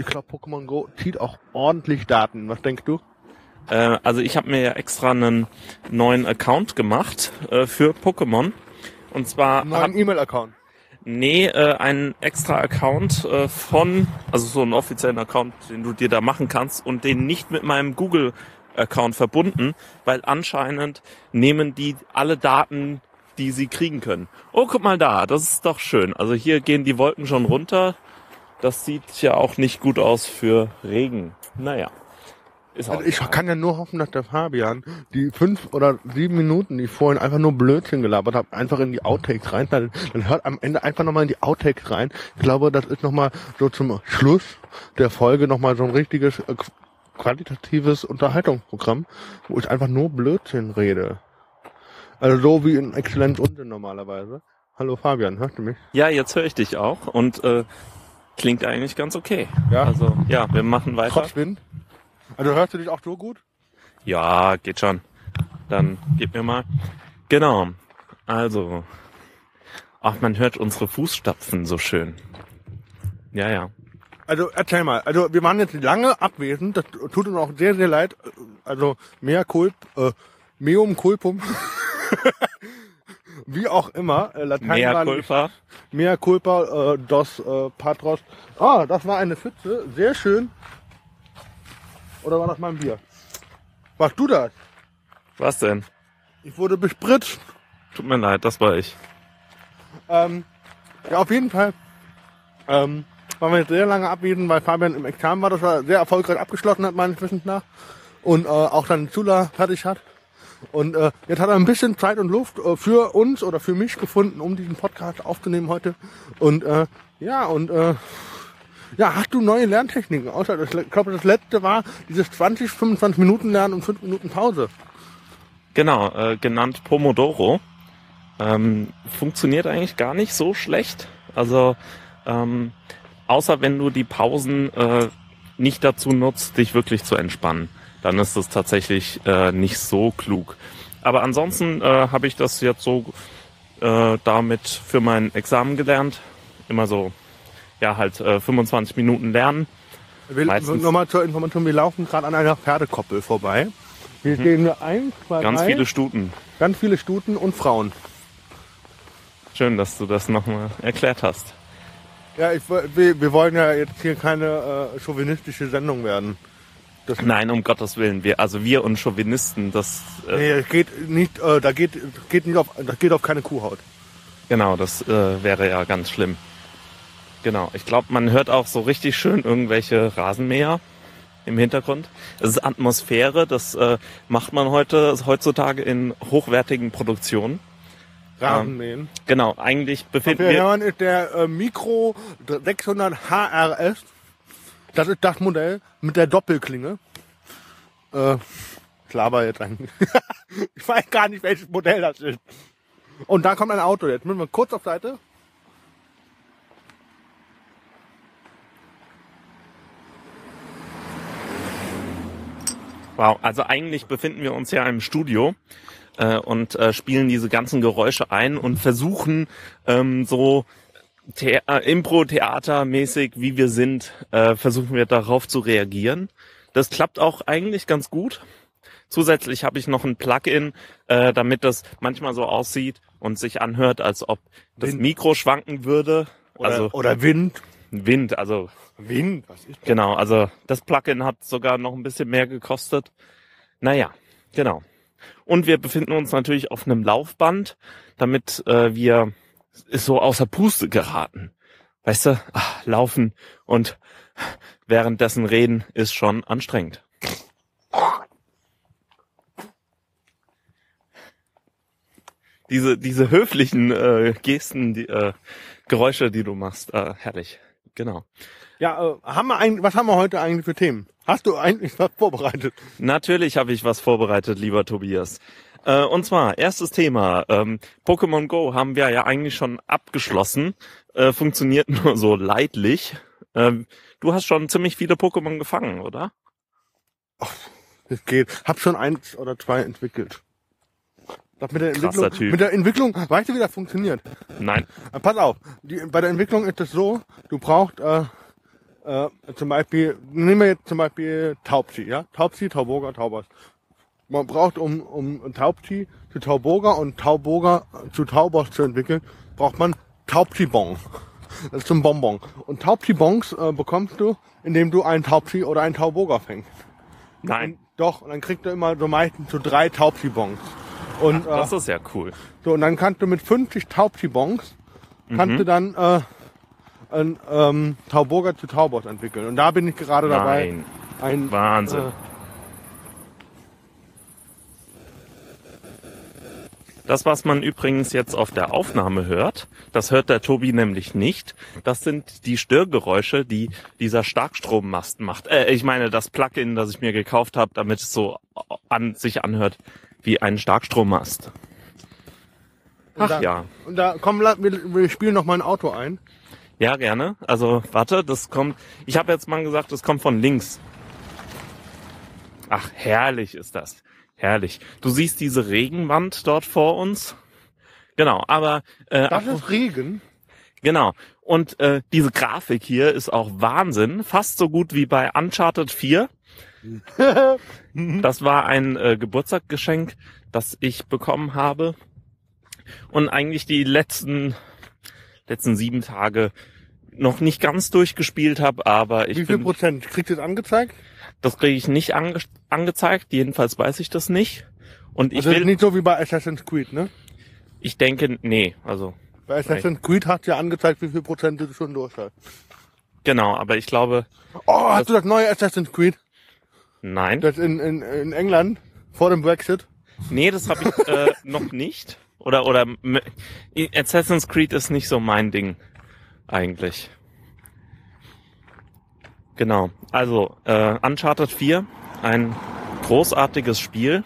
ich glaube, Pokémon Go zieht auch ordentlich Daten. Was denkst du? Äh, also ich habe mir ja extra einen neuen Account gemacht äh, für Pokémon. Und zwar Neuen E-Mail-Account. nee, äh, einen extra Account äh, von, also so einen offiziellen Account, den du dir da machen kannst und den nicht mit meinem Google Account verbunden, weil anscheinend nehmen die alle Daten, die sie kriegen können. Oh, guck mal da, das ist doch schön. Also hier gehen die Wolken schon runter. Das sieht ja auch nicht gut aus für Regen. Naja. Ist auch Also ich egal. kann ja nur hoffen, dass der Fabian die fünf oder sieben Minuten, die ich vorhin einfach nur Blödsinn gelabert habe, einfach in die Outtakes rein. Dann, dann hört am Ende einfach nochmal in die Outtakes rein. Ich glaube, das ist nochmal so zum Schluss der Folge nochmal so ein richtiges äh, qu- qualitatives Unterhaltungsprogramm, wo ich einfach nur Blödsinn rede. Also so wie in Exzellenz Unsinn normalerweise. Hallo Fabian, hörst du mich? Ja, jetzt höre ich dich auch und äh, klingt eigentlich ganz okay. Ja. Also ja, wir machen weiter. Trotz Wind? Also hörst du dich auch so gut? Ja, geht schon. Dann gib mir mal. Genau. Also. Ach, man hört unsere Fußstapfen so schön. Ja, ja. Also erzähl mal, also wir waren jetzt lange abwesend, das tut uns auch sehr, sehr leid. Also mehr Culp, äh, meum culpum, wie auch immer. Äh, Latein Mehr war Kulpa. Mehr culpa, äh, dos äh, patros. Ah, das war eine Pfütze, sehr schön. Oder war das mein Bier? Warst du das? Was denn? Ich wurde bespritzt. Tut mir leid, das war ich. Ähm, ja, auf jeden Fall. Ähm, waren wir jetzt sehr lange abwesend, weil Fabian im Examen war, das er sehr erfolgreich abgeschlossen hat, meines Wissens nach. Und äh, auch dann Zula fertig hat. Und äh, jetzt hat er ein bisschen Zeit und Luft äh, für uns oder für mich gefunden, um diesen Podcast aufzunehmen heute. Und äh, ja, und äh, ja, hast du neue Lerntechniken? Außer das, ich glaube, das letzte war dieses 20, 25 Minuten Lernen und 5 Minuten Pause. Genau, äh, genannt Pomodoro. Ähm, funktioniert eigentlich gar nicht so schlecht. Also, ähm, außer wenn du die Pausen äh, nicht dazu nutzt, dich wirklich zu entspannen, dann ist das tatsächlich äh, nicht so klug. Aber ansonsten äh, habe ich das jetzt so äh, damit für mein Examen gelernt. Immer so, ja, halt äh, 25 Minuten lernen. Wir, nochmal zur Information, wir laufen gerade an einer Pferdekoppel vorbei. Hier stehen wir ein, zwei, Mhm. Ganz drei, viele Stuten. ganz viele Stuten und Frauen. Schön, dass du das nochmal erklärt hast. Ja, ich, wir, wir wollen ja jetzt hier keine äh, chauvinistische Sendung werden. Das, Nein, um Gottes Willen. Wir, also wir und Chauvinisten, das, äh, nee, das geht nicht, äh, da geht, geht nicht auf, das geht auf keine Kuhhaut. genau, das äh, wäre ja ganz schlimm. Genau. Ich glaube, man hört auch so richtig schön irgendwelche Rasenmäher im Hintergrund. Es ist Atmosphäre, das äh, macht man heute, heutzutage in hochwertigen Produktionen. Rasenmähen. Genau, eigentlich befinden Wir ist der äh, Micro 600 HRS. Das ist das Modell mit der Doppelklinge. Äh, laber jetzt eigentlich. ich weiß gar nicht, welches Modell das ist. Und da kommt ein Auto jetzt. Müssen wir kurz auf Seite. wow, also eigentlich befinden wir uns ja im Studio äh, und äh, spielen diese ganzen Geräusche ein und versuchen ähm, so The äh, Impro-Theater-mäßig, wie wir sind, äh, versuchen wir darauf zu reagieren. Das klappt auch eigentlich ganz gut. Zusätzlich habe ich noch ein Plugin, äh, damit das manchmal so aussieht und sich anhört, als ob das Wind. Mikro schwanken würde. Oder, also oder Wind. Wind, also Wind, was ist genau, also das Plugin hat sogar noch ein bisschen mehr gekostet. Naja, genau. Und wir befinden uns natürlich auf einem Laufband, damit äh, wir so außer Puste geraten. Weißt du, ach, laufen und währenddessen reden ist schon anstrengend. Diese, diese höflichen äh, Gesten, die äh, Geräusche, die du machst, äh, herrlich. Genau. Ja, äh, haben wir eigentlich, was haben wir heute eigentlich für Themen? Hast du eigentlich was vorbereitet? Natürlich habe ich was vorbereitet, lieber Tobias. Äh, und zwar, erstes Thema. Ähm, Pokémon Go haben wir ja eigentlich schon abgeschlossen. Äh, funktioniert nur so leidlich. Ähm, du hast schon ziemlich viele Pokémon gefangen, oder? Es geht. Hab schon eins oder zwei entwickelt. Das mit der Krasser Entwicklung, Typ. mit der Entwicklung, weißt du, wie das funktioniert? Nein. Äh, Pass auf, die, bei der Entwicklung ist es so, du brauchst, äh, äh, zum Beispiel, nehmen wir jetzt zum Beispiel Taubsi, ja? Taubsi, Tauburger, Taubers. Man braucht, um, um Taubsi zu Tauburger und Tauburger zu Taubers zu entwickeln, braucht man Taubsi-Bon. Das ist ein Bonbon. Und Taubsi-Bons äh, bekommst du, indem du einen Taubsi oder einen Tauburger fängst. Nein. Und, doch, und dann kriegst du immer so meistens so drei Taubsi-Bons. Und, äh, Das ist ja cool. so, und dann kannst du mit 50 Taubsi-Bons, kannst du dann äh, ein ähm, Tauburger zu Taubos entwickeln. Und da bin ich gerade dabei. Nein. Ein, Wahnsinn. Äh, Das, was man übrigens jetzt auf der Aufnahme hört, das hört der Tobi nämlich nicht. Das sind die Störgeräusche, die dieser Starkstrommast macht. Äh, ich meine, das Plugin, das ich mir gekauft habe, damit es so an sich anhört wie ein Starkstrommast. und Ach da, ja. Und da, komm, wir, wir spielen noch mal ein Auto ein. Ja, gerne. Also, warte, das kommt. Ich habe jetzt mal gesagt, das kommt von links. Ach, herrlich ist das. Herrlich. Du siehst diese Regenwand dort vor uns. Genau, aber äh, Das ist Regen. Genau. Und äh, diese Grafik hier ist auch Wahnsinn. Fast so gut wie bei Uncharted 4. Das war ein äh, Geburtstagsgeschenk, das ich bekommen habe. Und eigentlich die letzten, letzten sieben Tage noch nicht ganz durchgespielt habe, aber ich Wie viel Prozent? Kriegt ihr das angezeigt? Das kriege ich nicht ange angezeigt. Jedenfalls weiß ich das nicht. Und ich Also das ist will, nicht so wie bei Assassin's Creed, ne? ich denke, nee, also Bei Assassin's Creed hat ja angezeigt, wie viel Prozent du schon durch hast. genau, aber ich glaube, Oh, hast du das neue Assassin's Creed? nein. Das in, in, in England vor dem Brexit? Nee, das habe ich äh, noch nicht. Oder oder Assassin's Creed ist nicht so mein Ding eigentlich. Genau. Also äh, Uncharted 4, ein großartiges Spiel,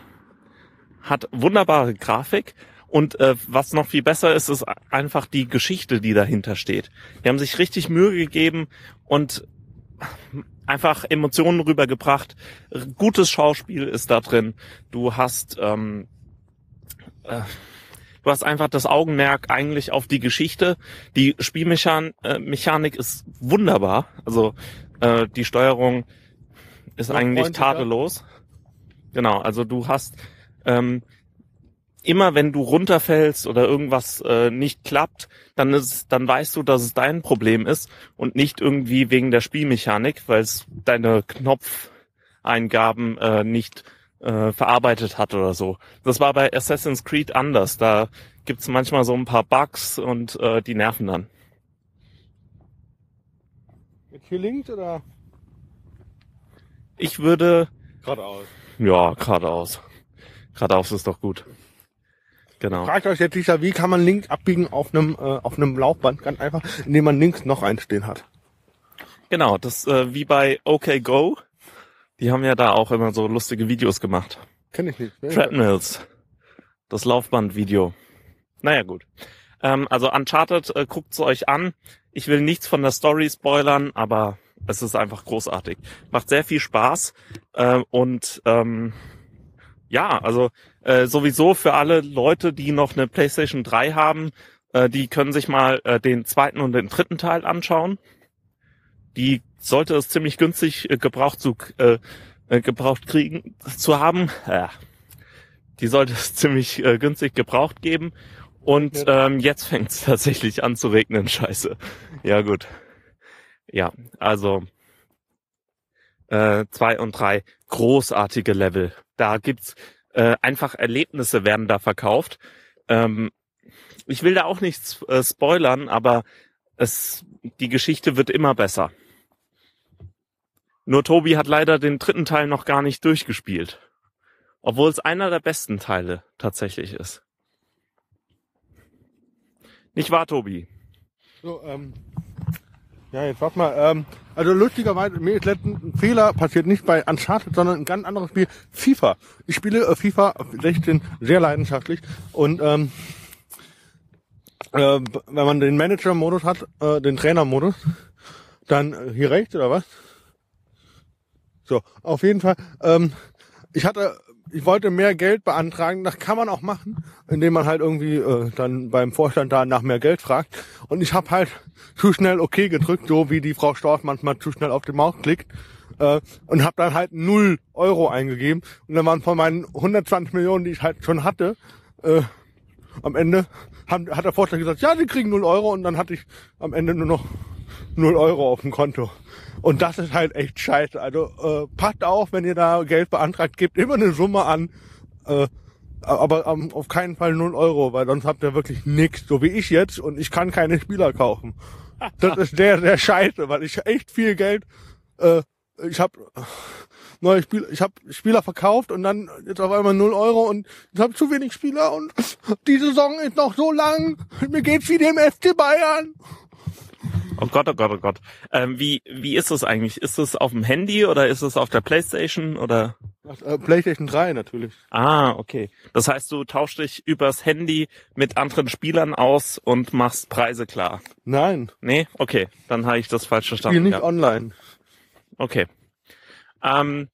hat wunderbare Grafik und äh, was noch viel besser ist, ist einfach die Geschichte, die dahinter steht. Die haben sich richtig Mühe gegeben und einfach Emotionen rübergebracht. Gutes Schauspiel ist da drin. Du hast ähm, äh, du hast einfach das Augenmerk eigentlich auf die Geschichte. Die Spielmechanik äh, ist wunderbar. Also äh, die Steuerung ist Ja, eigentlich tadellos. Genau, also du hast ähm, immer wenn du runterfällst oder irgendwas äh, nicht klappt, dann ist, dann weißt du, dass es dein Problem ist und nicht irgendwie wegen der Spielmechanik, weil es deine Knopfeingaben äh, nicht äh, verarbeitet hat oder so. Das war bei Assassin's Creed anders. Da gibt's manchmal so ein paar Bugs und äh, die nerven dann. Jetzt hier links oder Ich würde, geradeaus? ja, geradeaus. Geradeaus ist doch gut. Genau. Fragt euch jetzt sicher, wie kann man links abbiegen auf einem, äh, auf einem Laufband? Ganz einfach, indem man links noch einen stehen hat. Genau, das äh, wie bei OK Go. Die haben ja da auch immer so lustige Videos gemacht. Kenn ich nicht. Ne? Treadmills. Das Laufbandvideo. Naja, gut. Ähm, also Uncharted, äh, guckt's euch an. Ich will nichts von der Story spoilern, aber es ist einfach großartig. Macht sehr viel Spaß. Äh, und ähm, ja, also äh, sowieso für alle Leute, die noch eine PlayStation 3 haben, äh, die können sich mal äh, den zweiten und den dritten Teil anschauen. Die sollte es ziemlich günstig äh, gebraucht zu äh, äh, gebraucht kriegen zu haben. Ja. Die sollte es ziemlich äh, günstig gebraucht geben. Und ähm, jetzt fängt es tatsächlich an zu regnen. Scheiße. Ja gut. Ja, also äh, zwei und drei großartige Level. Da gibt's äh, einfach Erlebnisse werden da verkauft. Ähm, ich will da auch nichts äh, spoilern, aber es die Geschichte wird immer besser. Nur Tobi hat leider den dritten Teil noch gar nicht durchgespielt. Obwohl es einer der besten Teile tatsächlich ist. Nicht wahr, Tobi? So, ähm, ja, jetzt warte mal. Ähm, also lustigerweise, mir ist letztens ein Fehler passiert, nicht bei Uncharted, sondern ein ganz anderes Spiel, FIFA. Ich spiele äh, FIFA 16 sehr leidenschaftlich und ähm, äh, wenn man den Manager-Modus hat, äh, den Trainer-Modus, dann äh, hier rechts oder was? So, auf jeden Fall. Ähm, ich hatte ich wollte mehr Geld beantragen. Das kann man auch machen, indem man halt irgendwie äh, dann beim Vorstand da nach mehr Geld fragt. Und ich habe halt zu schnell OK gedrückt, so wie die Frau Storch manchmal zu schnell auf den Maus klickt. Äh, und habe dann halt null Euro eingegeben. Und dann waren von meinen 120 Millionen, die ich halt schon hatte, äh, am Ende haben, hat der Vorstand gesagt, ja, sie kriegen null Euro. Und dann hatte ich am Ende nur noch null Euro auf dem Konto. Und das ist halt echt scheiße. Also äh, passt auf, wenn ihr da Geld beantragt, gebt immer eine Summe an. Äh, aber ähm, auf keinen Fall null Euro, weil sonst habt ihr wirklich nichts, so wie ich jetzt, und ich kann keine Spieler kaufen. Das ist sehr, sehr scheiße, weil ich echt viel Geld, äh, ich habe neue Spieler, ich habe Spieler verkauft und dann jetzt auf einmal null Euro und ich habe zu wenig Spieler und die Saison ist noch so lang. Mir geht's wie dem FC Bayern. Oh Gott, oh Gott, oh Gott. Ähm, wie, wie ist das eigentlich? Ist das auf dem Handy oder ist es auf der Playstation oder? Äh, Playstation 3 natürlich. Ah, okay. Das heißt, du tauschst dich übers Handy mit anderen Spielern aus und machst Preise klar. Nein. Nee? Okay. Dann habe ich das falsch verstanden. Spiel nicht gehabt. online. Okay. Ähm,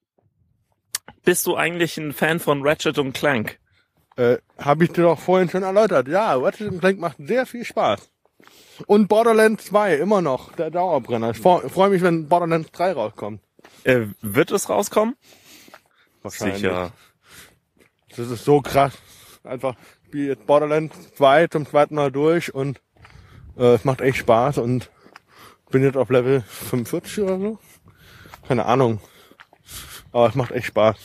bist du eigentlich ein Fan von Ratchet und Clank? Äh, Habe ich dir doch vorhin schon erläutert. Ja, Ratchet Clank macht sehr viel Spaß. Und Borderlands 2 immer noch, der Dauerbrenner. Ich freue freu mich, wenn Borderlands 3 rauskommt. Äh, wird es rauskommen? Wahrscheinlich. Sicher. Das ist so krass. Einfach, spiele jetzt Borderlands 2 zum zweiten Mal durch und äh, es macht echt Spaß und bin jetzt auf Level 45 oder so. Keine Ahnung. Aber es macht echt Spaß.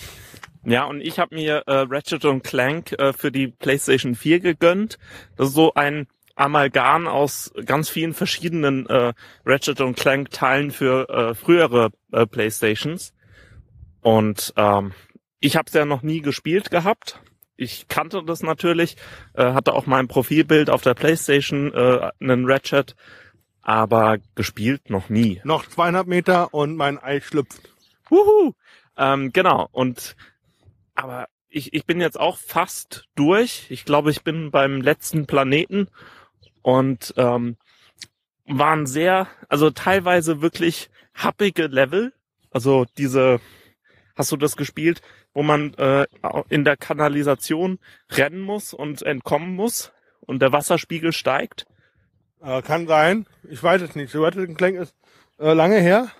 Ja, und ich habe mir äh, Ratchet und Clank äh, für die PlayStation 4 gegönnt. Das ist so ein Amalgam aus ganz vielen verschiedenen äh, Ratchet und Clank Teilen für äh, frühere äh, PlayStations. Und ähm, ich habe es ja noch nie gespielt gehabt. Ich kannte das natürlich, äh, hatte auch mein Profilbild auf der PlayStation äh, einen Ratchet, aber gespielt noch nie. Noch zweieinhalb Meter und mein Ei schlüpft. Wuhu! Ähm, genau. Und aber ich, ich bin jetzt auch fast durch. Ich glaube, ich bin beim letzten Planeten und ähm, waren sehr, also teilweise wirklich happige Level. Also diese, hast du das gespielt, wo man äh, in der Kanalisation rennen muss und entkommen muss und der Wasserspiegel steigt? Äh, kann sein. Ich weiß es nicht. Ratchet Clank ist äh, lange her.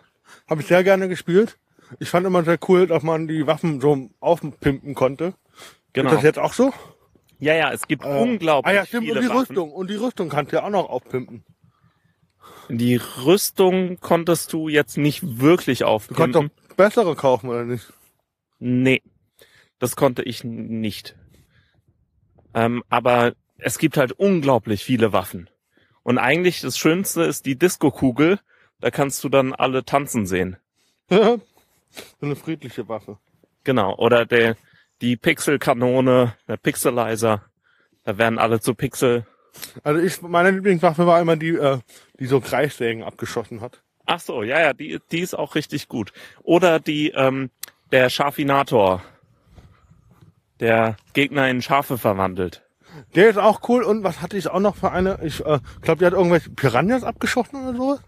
Habe ich sehr gerne gespielt. Ich fand immer sehr cool, dass man die Waffen so aufpimpen konnte. Genau. Ist das jetzt auch so? Ja, ja, es gibt Äh, unglaublich Ah ja, stimmt. viele Und die Waffen. Rüstung. Und die Rüstung kannst du ja auch noch aufpimpen. Die Rüstung konntest du jetzt nicht wirklich Du kannst aufpimpen. doch bessere kaufen, oder nicht? Nee, das konnte ich nicht. Ähm, aber es gibt halt unglaublich viele Waffen. Und eigentlich das Schönste ist die Disco-Kugel. Da kannst du dann alle tanzen sehen. so eine friedliche Waffe. Genau. Oder der, die Pixelkanone, der Pixelizer. Da werden alle zu Pixel. Also ich, meine Lieblingswaffe war immer die, äh, die so Kreissägen abgeschossen hat. Ach so, ja, ja, die, die ist auch richtig gut. Oder die, ähm, der Scharfinator. Der Gegner in Schafe verwandelt. Der ist auch cool. Und was hatte ich auch noch für eine? Ich äh, glaube, die hat irgendwelche Piranhas abgeschossen oder so.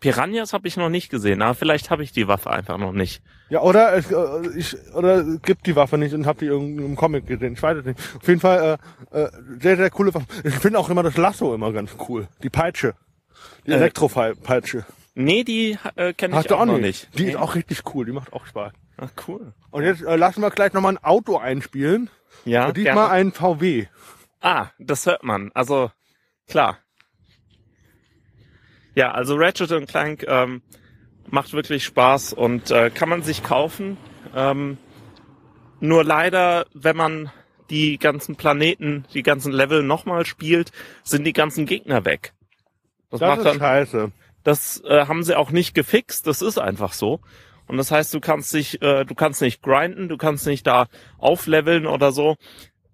Piranhas habe ich noch nicht gesehen, aber vielleicht habe ich die Waffe einfach noch nicht. Ja, oder es, äh, ich oder gibt die Waffe nicht und hab die irgendwie im Comic gesehen. Ich weiß es nicht. Auf jeden Fall äh, äh, sehr, sehr coole Waffe. Ich finde auch immer das Lasso immer ganz cool. Die Peitsche. Die Äh, Elektropeitsche. Nee, die äh, kenne Hast ich du auch, auch noch nicht. Die nee. ist auch richtig cool. Die macht auch Spaß. Ach, cool. Und jetzt äh, lassen wir gleich nochmal ein Auto einspielen. Ja, Und diesmal gerne. ein VW. Ah, das hört man. Also, klar. Ja, also Ratchet und Clank ähm, macht wirklich Spaß und äh, kann man sich kaufen. Ähm, nur leider, wenn man die ganzen Planeten, die ganzen Level nochmal spielt, sind die ganzen Gegner weg. Das, Das macht ist dann, scheiße. das äh, haben sie auch nicht gefixt. Das ist einfach so. Und das heißt, du kannst dich, äh, du kannst nicht grinden, du kannst nicht da aufleveln oder so.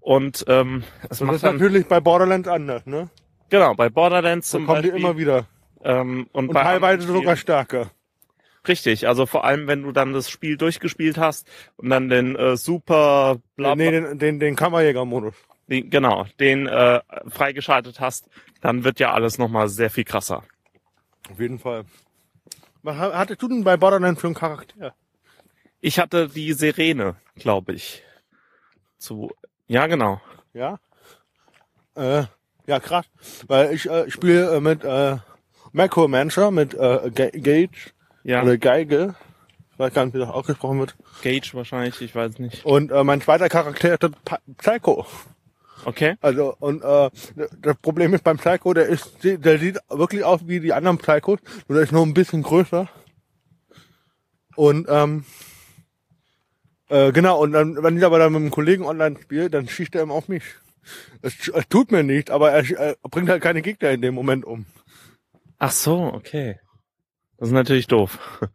Und ähm, es Das macht ist dann natürlich bei Borderlands anders, ne? genau bei Borderlands Da zum kommen die Beispiel. immer wieder. Ähm, und, Und teilweise sogar stärker. richtig. Also vor allem, wenn du dann das Spiel durchgespielt hast und dann den äh, super bla, Nee, den, den, den Kammerjäger-Modus. den, genau den äh, freigeschaltet hast, dann wird ja alles nochmal sehr viel krasser. Auf jeden Fall. Was ha- hattest du denn bei Borderlands für einen Charakter? Ich hatte die Sirene, glaube ich. zu, ja genau. Ja. Äh, ja, krass. Weil ich äh, spiele äh, mit äh, Macromancer, mit äh, Ga- Gage Ja, oder Geige. Ich weiß gar nicht, wie das ausgesprochen wird. Gage wahrscheinlich, ich weiß nicht. Und äh, mein zweiter Charakter ist Psycho. Okay. Also und äh, das Problem ist beim Psycho, der ist, der sieht wirklich aus wie die anderen Psychos, nur der ist nur ein bisschen größer. Und ähm, äh, genau, und dann, wenn ich aber dann mit einem Kollegen online spiele, dann schießt er immer auf mich. Es, es tut mir nicht, aber er, er bringt halt keine Gegner in dem Moment um. Ach so, okay. Das ist natürlich doof.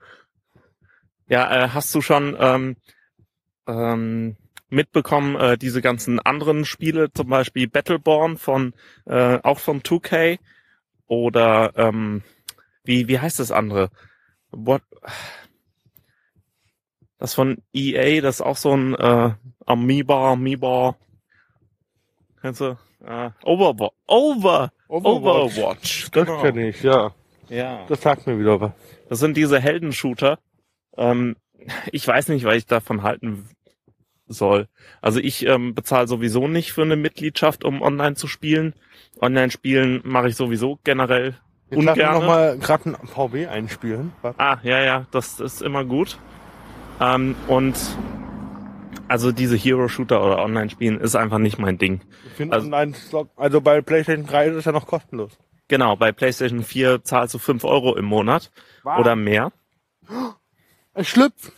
Ja, äh, hast du schon ähm, ähm, mitbekommen, äh, diese ganzen anderen Spiele, zum Beispiel Battleborn von äh, auch von 2K oder ähm, wie wie heißt das andere? What? Das von EA, das ist auch so ein äh, Amoeba, Amoeba. Kennst du? Äh, Overwatch. Over, Overwatch. Das genau. kenne ich, ja. Ja. Das sagt mir wieder was. Das sind diese Heldenshooter. Ähm, ich weiß nicht, was ich davon halten soll. Also ich ähm, bezahle sowieso nicht für eine Mitgliedschaft, um online zu spielen. Online spielen mache ich sowieso generell Jetzt lass ungern. noch mal gerade ein VW einspielen. Warte. Ah, ja, ja, das ist immer gut. Ähm, und also diese Hero-Shooter oder Online-Spielen ist einfach nicht mein Ding. Also- also bei PlayStation 3 ist es ja noch kostenlos. Genau, bei PlayStation 4 zahlst du 5 Euro im Monat oder mehr. Es schlüpft.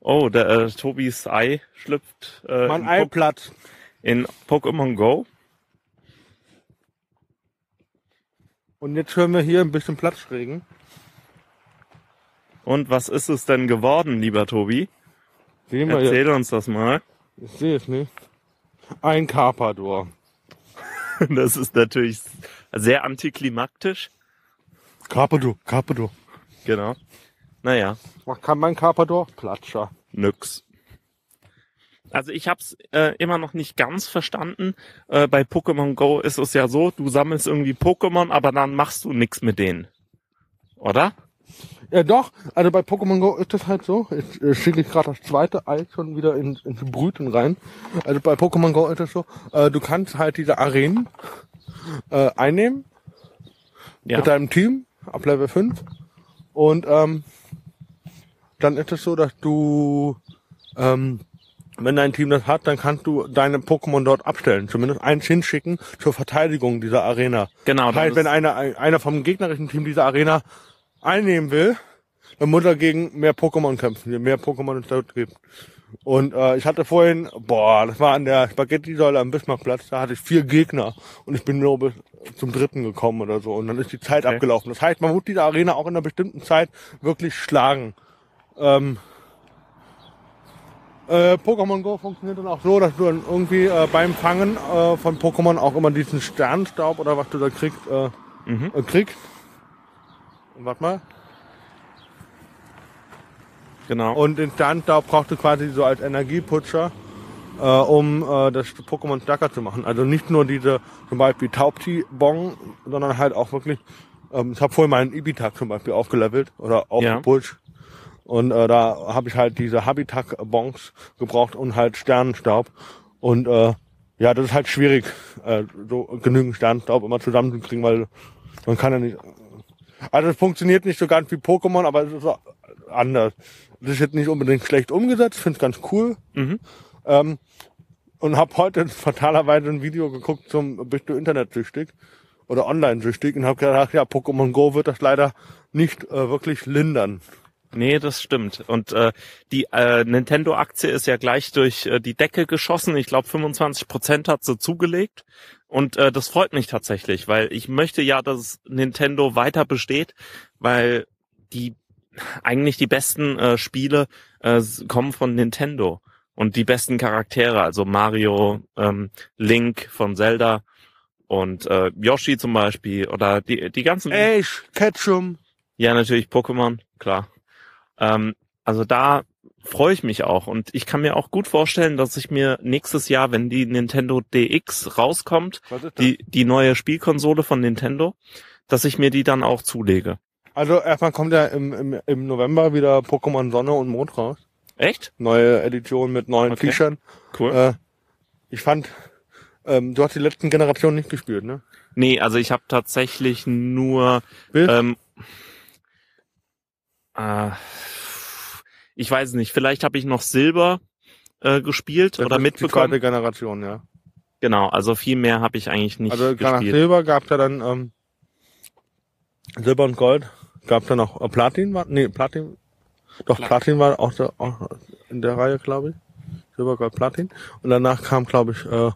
Oh, der äh, Tobis Ei schlüpft äh, Mein in Ei platt. in Pokémon Go. Und jetzt hören wir hier ein bisschen Platzregen. Und was ist es denn geworden, lieber Tobi? Sehen wir jetzt. Erzähl uns das mal. Ich sehe es nicht. Ein Carpador. Das ist natürlich sehr antiklimaktisch. Carpador, Carpador. Genau. Naja, Was kann mein Carpador? Platscher. nix. Also ich hab's äh, immer noch nicht ganz verstanden. Äh, bei Pokémon Go ist es ja so, du sammelst irgendwie Pokémon, aber dann machst du nix mit denen. Oder? Ja doch, also bei Pokémon Go ist das halt so. Jetzt äh, schicke ich gerade das zweite Ei schon wieder in, ins Brüten rein. Also bei Pokémon Go ist das so, äh, du kannst halt diese Arenen äh, einnehmen Ja. mit deinem Team ab Level 5. Und ähm, dann ist es so, dass du, ähm, wenn dein Team das hat, dann kannst du deine Pokémon dort abstellen. Zumindest eins hinschicken zur Verteidigung dieser Arena. Genau. Das heißt, das wenn einer, einer vom gegnerischen Team diese Arena einnehmen will, dann muss er gegen mehr Pokémon kämpfen, je mehr Pokémon es dort gibt. Und äh, ich hatte vorhin, boah, das war an der Spaghetti-Säule am Bismarckplatz, da hatte ich vier Gegner und ich bin nur bis zum dritten gekommen oder so. Und dann ist die Zeit Okay. abgelaufen. Das heißt, man muss diese Arena auch in einer bestimmten Zeit wirklich schlagen. Ähm, äh, Pokémon Go funktioniert dann auch so, dass du dann irgendwie äh, beim Fangen äh, von Pokémon auch immer diesen Sternstaub oder was du da kriegst, äh, Mhm. äh, kriegst. Und warte mal. Genau. Und den Sternstaub brauchst du quasi so als Energieputscher, äh, um äh, das Pokémon stärker zu machen. Also nicht nur diese zum Beispiel Taubti-Bong, sondern halt auch wirklich, ähm, ich habe vorhin meinen Ibitak zum Beispiel aufgelevelt oder aufgepusht. Und äh, da habe ich halt diese Habitak-Bongs gebraucht und halt Sternenstaub. Und äh, ja, das ist halt schwierig, äh, so genügend Sternenstaub immer zusammenzukriegen, weil man kann ja nicht. Also es funktioniert nicht so ganz wie Pokémon, aber es ist anders. Das ist jetzt nicht unbedingt schlecht umgesetzt, finde es ganz cool. Mhm. Ähm, und habe heute fatalerweise ein Video geguckt zum Bist du internetsüchtig oder online-süchtig und habe gedacht, ja, Pokémon Go wird das leider nicht äh, wirklich lindern. Nee, das stimmt. Und äh, die äh, Nintendo-Aktie ist ja gleich durch äh, die Decke geschossen. Ich glaube, 25 Prozent hat sie zugelegt. Und äh, das freut mich tatsächlich, weil ich möchte ja, dass Nintendo weiter besteht, weil die eigentlich die besten äh, Spiele äh, kommen von Nintendo und die besten Charaktere, also Mario, ähm, Link von Zelda und äh, Yoshi zum Beispiel oder die die ganzen Ash, Ketchum. ja, natürlich Pokémon, klar. Ähm, also da freue ich mich auch und ich kann mir auch gut vorstellen, dass ich mir nächstes Jahr, wenn die Nintendo DX rauskommt, die, die neue Spielkonsole von Nintendo, dass ich mir die dann auch zulege. Also erstmal kommt ja im, im, im November wieder Pokémon Sonne und Mond raus. Echt? Neue Edition mit neuen Okay. Features. Cool. Äh, Ich fand, ähm, du hast die letzten Generationen nicht gespielt, ne? Nee, also ich habe tatsächlich nur Bild? ähm, äh, ich weiß nicht, vielleicht habe ich noch Silber äh, gespielt Das oder ist Die mitbekommen. zweite Generation, ja. Genau, also viel mehr habe ich eigentlich nicht also nach gespielt. Silber gab's ja dann ähm, Silber und Gold. Gab's dann noch äh, Platin? War, nee, Platin. Doch, Platin. Platin war auch, der, auch in der Reihe, glaube ich. Silber, Gold, Platin. Und danach kam, glaube ich, äh,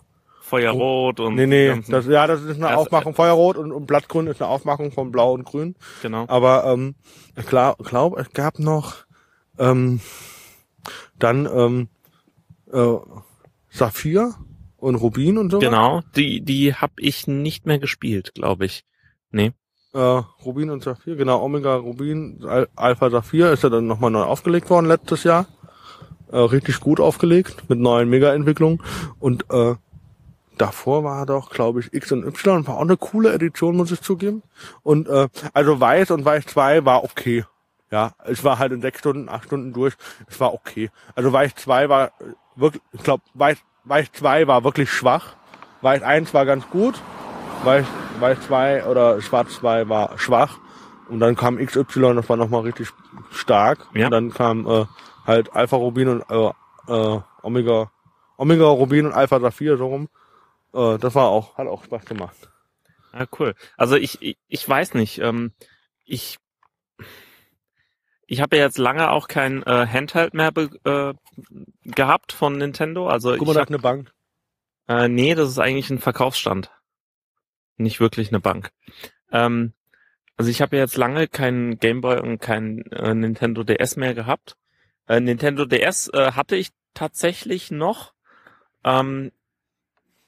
Feuerrot und nee, nee, das, ja, das ist eine Aufmachung. Feuerrot und, und Blattgrün ist eine Aufmachung von Blau und Grün. genau. Aber ähm, ich glaube, glaub, es gab noch ähm, dann ähm, äh, Saphir und Rubin und so. Genau, die die habe ich nicht mehr gespielt, glaube ich. Nee. Äh, Rubin und Saphir, genau, Omega, Rubin, Al Alpha Saphir ist ja dann nochmal neu aufgelegt worden letztes Jahr. Äh, richtig gut aufgelegt, mit neuen Mega-Entwicklungen. Und äh, davor war doch, glaube ich, X und Y, war auch eine coole Edition, muss ich zugeben. Und äh, also Weiß und Weiß 2 war okay. Ja, es war halt in sechs Stunden, acht Stunden durch. Es war okay. Also Weiß 2 war äh, wirklich, ich glaube, Weiß, Weiß 2 war wirklich schwach. Weiß 1 war ganz gut. Weiß, Weiß 2 oder Schwarz 2 war schwach. Und dann kam XY, das war nochmal richtig stark. Ja. Und dann kam äh, halt Alpha Rubin und äh, äh, Omega, Omega Rubin und Alpha Saphir so rum. Äh, das war auch, hat auch Spaß gemacht. Ja, cool. Also ich, ich, ich weiß nicht. Ähm, ich ich habe ja jetzt lange auch kein äh, Handheld mehr be, äh, gehabt von Nintendo. Also Guck mal, ich da ist eine Bank. äh, nee, das ist eigentlich ein Verkaufsstand, nicht wirklich eine Bank. Ähm, also ich habe ja jetzt lange keinen Gameboy und kein äh, Nintendo DS mehr gehabt. Äh, Nintendo DS äh, hatte ich tatsächlich noch. Ähm,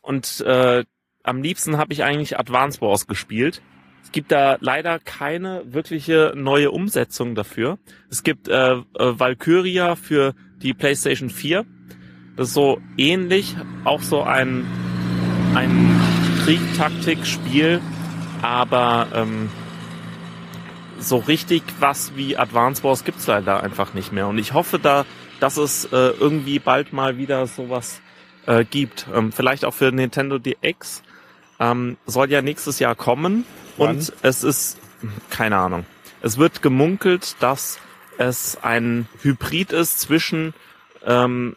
und äh, am liebsten habe ich eigentlich Advance Wars gespielt. Es gibt da leider keine wirkliche neue Umsetzung dafür. Es gibt äh, äh, Valkyria für die PlayStation 4. Das ist so ähnlich, auch so ein, ein Krieg-Taktik-Spiel, aber ähm, so richtig was wie Advance Wars gibt's leider einfach nicht mehr. Und ich hoffe da, dass es äh, irgendwie bald mal wieder sowas äh, gibt. Ähm, vielleicht auch für Nintendo DX. Ähm, soll ja nächstes Jahr kommen. Wann? Und es ist, keine Ahnung. Es wird gemunkelt, dass es ein Hybrid ist zwischen ähm,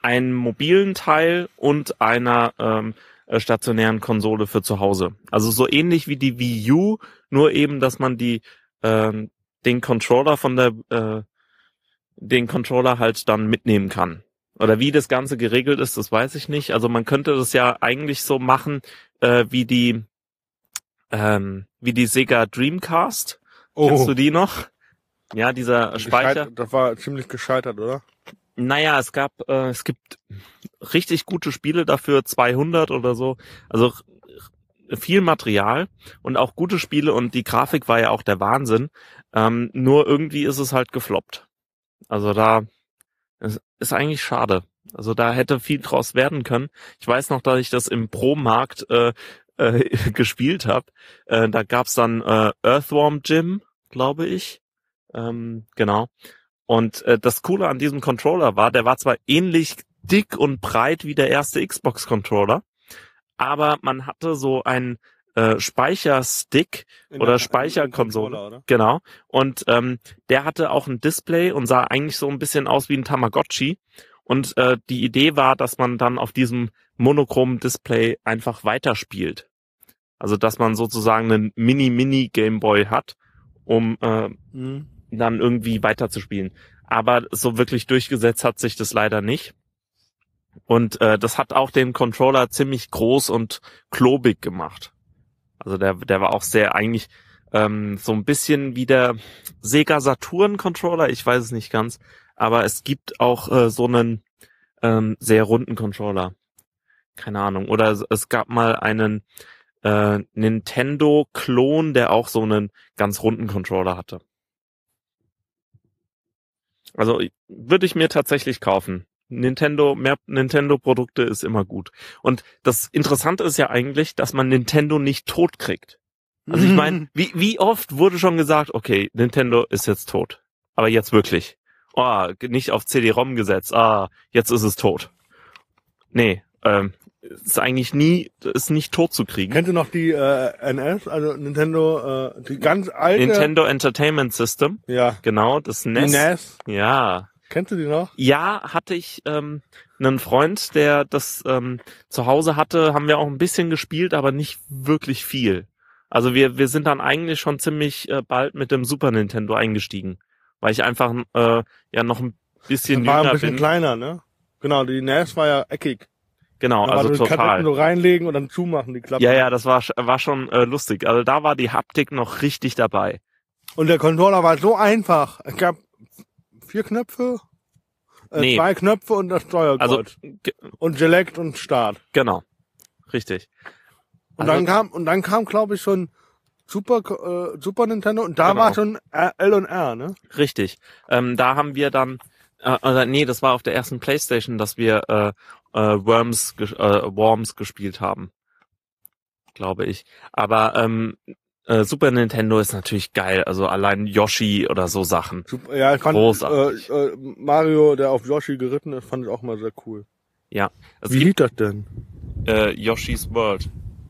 einem mobilen Teil und einer ähm, äh, stationären Konsole für zu Hause. Also so ähnlich wie die Wii U, nur eben, dass man die ähm, den Controller von der äh, den Controller halt dann mitnehmen kann. Oder wie das Ganze geregelt ist, das weiß ich nicht. Also man könnte das ja eigentlich so machen, äh, wie die ähm, wie die Sega Dreamcast. Kennst du die noch? Ja, dieser Speicher. Gescheit- Das war ziemlich gescheitert, oder? Naja, es gab, äh, es gibt richtig gute Spiele dafür, 200 oder so. Also viel Material und auch gute Spiele und die Grafik war ja auch der Wahnsinn. Ähm, nur irgendwie ist es halt gefloppt. Also da es ist eigentlich schade. Also da hätte viel draus werden können. Ich weiß noch, dass ich das im Pro-Markt äh, äh, gespielt habe. Äh, da gab's dann äh, Earthworm Jim, glaube ich. Ähm, genau. Und äh, das Coole an diesem Controller war, der war zwar ähnlich dick und breit wie der erste Xbox-Controller, aber man hatte so einen äh, Speicherstick In Oder der- Speicherkonsole. Oder? Genau. Und ähm, der hatte auch ein Display und sah eigentlich so ein bisschen aus wie ein Tamagotchi. Und äh, die Idee war, dass man dann auf diesem monochromen Display einfach weiterspielt. Also dass man sozusagen einen Mini-Mini-Gameboy hat, um äh, Mhm. dann irgendwie weiterzuspielen. Aber so wirklich durchgesetzt hat sich das leider nicht. Und äh, das hat auch den Controller ziemlich groß und klobig gemacht. Also der, der war auch sehr eigentlich ähm, so ein bisschen wie der Sega Saturn Controller, ich weiß es nicht ganz, aber es gibt auch äh, so einen ähm, sehr runden Controller. Keine Ahnung. Oder es, gab mal einen äh, Nintendo-Klon, der auch so einen ganz runden Controller hatte. Also würde ich mir tatsächlich kaufen. Nintendo, mehr Nintendo-Produkte ist immer gut. Und das Interessante ist ja eigentlich, dass man Nintendo nicht tot kriegt. Also ich meine, wie, wie oft wurde schon gesagt, okay, Nintendo ist jetzt tot. Aber jetzt wirklich. Oh, nicht auf CD-ROM gesetzt. Ah, jetzt ist es tot. Nee, ähm, ist eigentlich nie, ist nicht tot zu kriegen. Kennst du noch die äh, NS, also Nintendo, äh, die ganz alte? Nintendo Entertainment System, Ja. genau, das Die NES. NES. Ja, Kennst du die noch? Ja, hatte ich ähm, einen Freund, der das ähm, zu Hause hatte, haben wir auch ein bisschen gespielt, aber nicht wirklich viel. Also wir, wir sind dann eigentlich schon ziemlich äh, bald mit dem Super Nintendo eingestiegen, weil ich einfach äh, ja noch ein bisschen war ein jünger bisschen bin. kleiner, ne? Genau, die NES war ja eckig. Genau, Da war also Kassetten total. so reinlegen und dann zumachen, die Klappe. Ja, ja, das war, war schon äh, lustig. Also da war die Haptik noch richtig dabei. Und der Controller war so einfach. Es gab vier Knöpfe, äh, Nee. zwei Knöpfe und das Steuerkreuz. Also und Select und Start. genau, richtig. Und Also- dann kam, und dann kam, glaube ich, schon Super, äh, Super Nintendo und da Genau. war schon R- L und R, ne? Richtig. Ähm, da haben wir dann, äh, oder nee, das war auf der ersten Playstation, dass wir äh, äh, Worms, äh, Worms gespielt haben, glaube ich. Aber ähm, äh, Super Nintendo ist natürlich geil. Also allein Yoshi oder so Sachen. Super, ja, ich fand Großartig. äh, äh, Mario, der auf Yoshi geritten ist, fand ich auch mal sehr cool. Es Wie gibt hieß das denn? äh, Yoshi's World.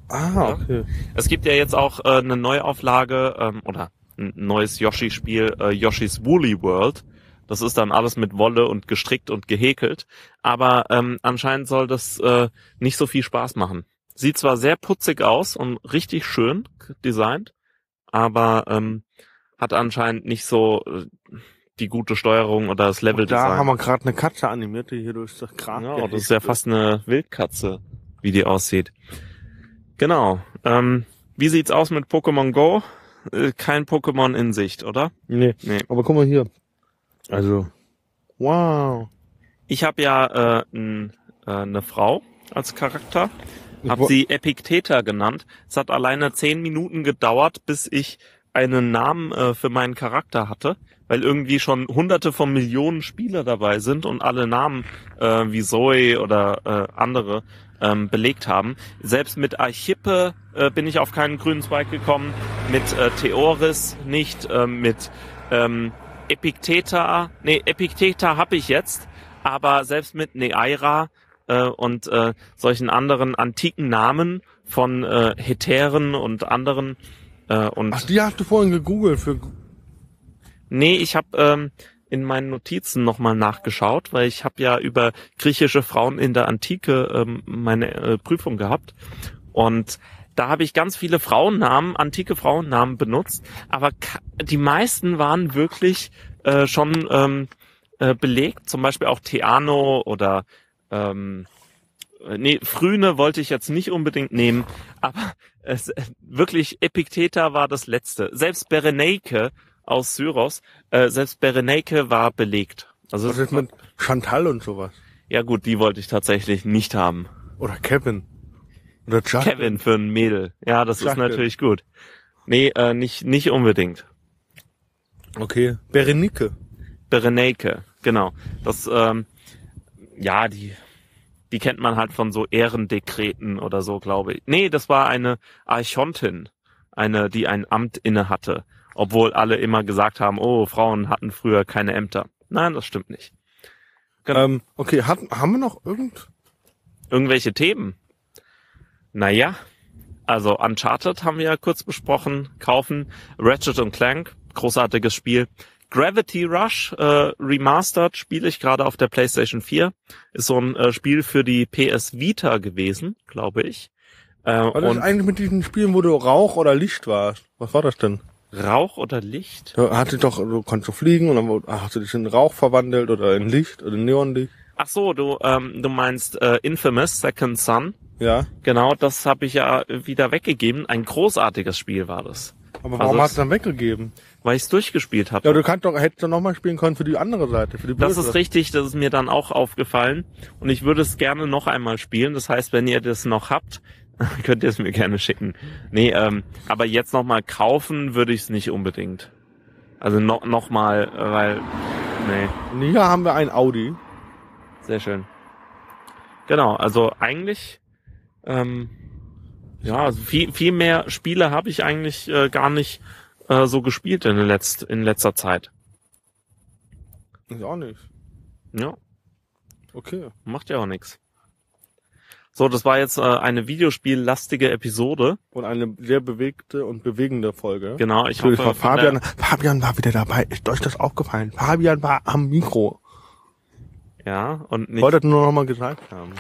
Ah, okay. Es gibt ja jetzt auch äh, eine Neuauflage ähm, oder ein neues Yoshi-Spiel, äh, Yoshi's Woolly World. Das ist dann alles mit Wolle und gestrickt und gehäkelt. Aber ähm, anscheinend soll das äh, nicht so viel Spaß machen. Sieht zwar sehr putzig aus und richtig schön designt, aber ähm, hat anscheinend nicht so äh, die gute Steuerung oder das Und da Level-Design. haben wir gerade eine Katze animiert, die hier durch das Gras Ja, das ist ja fast eine Wildkatze, wie die aussieht. Genau. Ähm, wie sieht's aus mit Pokémon Go? Äh, kein Pokémon in Sicht, oder? Nee. Nee. Aber guck mal hier. Also, wow. Ich habe ja äh, n, äh, eine Frau als Charakter, Hab sie Epicteta genannt. Es hat alleine zehn Minuten gedauert, bis ich einen Namen äh, für meinen Charakter hatte, weil irgendwie schon hunderte von Millionen Spieler dabei sind und alle Namen äh, wie Zoe oder äh, andere ähm, belegt haben. Selbst mit Archippe äh, bin ich auf keinen grünen Zweig gekommen, mit äh, Theoris nicht, äh, mit ähm, Epicteta, nee, Epicteta habe ich jetzt, aber selbst mit Neaira äh, und äh, solchen anderen antiken Namen von äh, Heteren und anderen äh, und Ach, die hast du vorhin gegoogelt für. Nee, ich habe ähm, in meinen Notizen nochmal nachgeschaut, weil ich habe ja über griechische Frauen in der Antike ähm, meine äh, Prüfung gehabt. Und da habe ich ganz viele Frauennamen, antike Frauennamen benutzt, aber die meisten waren wirklich äh, schon ähm, äh, belegt, zum Beispiel auch Theano oder ähm, äh, nee, Frühne wollte ich jetzt nicht unbedingt nehmen, aber es, äh, wirklich Epicteta war das letzte. Selbst Berenike aus Syros, äh, selbst Berenike war belegt. Also Was ist mit Chantal und sowas? ja gut, die wollte ich tatsächlich nicht haben. Oder Kevin. Oder Justin. Kevin für ein Mädel. Ja, das ist Justin. natürlich gut. Nee, äh, nicht, nicht unbedingt. Okay. Berenike. Berenike, genau. Das, ähm, ja, die, die kennt man halt von so Ehrendekreten oder so, glaube ich. Nee, das war eine Archontin, eine, die ein Amt inne hatte, obwohl alle immer gesagt haben, oh, Frauen hatten früher keine Ämter. Nein, das stimmt nicht. Genau. Ähm, okay, hat, haben wir noch irgend? Irgendwelche Themen? Naja, also Uncharted haben wir ja kurz besprochen, kaufen, Ratchet und Clank, großartiges Spiel. Gravity Rush äh, Remastered spiele ich gerade auf der PlayStation 4. Ist so ein äh, Spiel für die PS Vita gewesen, glaube ich. Äh, ist und eigentlich mit diesen Spielen, wo du Rauch oder Licht warst? Was war das denn? Rauch oder Licht? Da hatte doch, du konntest du fliegen und dann ach, hast du dich in Rauch verwandelt oder in Licht oder in Neonlicht. Ach so, du ähm, du meinst äh, Infamous Second Son. Ja. Genau, das habe ich ja wieder weggegeben. Ein großartiges Spiel war das, Aber Also warum es- hast du dann weggegeben? Weil ich es durchgespielt habe. Ja, du kannst doch, hättest du nochmal spielen können für die andere Seite, für die Das böse. ist richtig, das ist mir dann auch aufgefallen. Und ich würde es gerne noch einmal spielen. Das heißt, wenn ihr das noch habt, könnt ihr es mir gerne schicken. Nee, ähm, aber jetzt noch mal kaufen würde ich es nicht unbedingt. Also noch, noch mal, äh, weil, nee, hier haben wir ein Audi. sehr schön. Genau, also eigentlich, ähm, ja, also viel, viel mehr Spiele habe ich eigentlich äh, gar nicht äh, so gespielt in, letzt, in letzter Zeit. Ich auch nicht. Ja, Okay. macht ja auch nichts. So, das war jetzt äh, eine Videospiellastige Episode. Und eine sehr bewegte und bewegende Folge. Genau, ich hoffe, war Fabian, Fabian war wieder dabei. Ist euch das aufgefallen? Fabian war am Mikro. ja, und nicht, Wollte nur noch mal gesagt haben.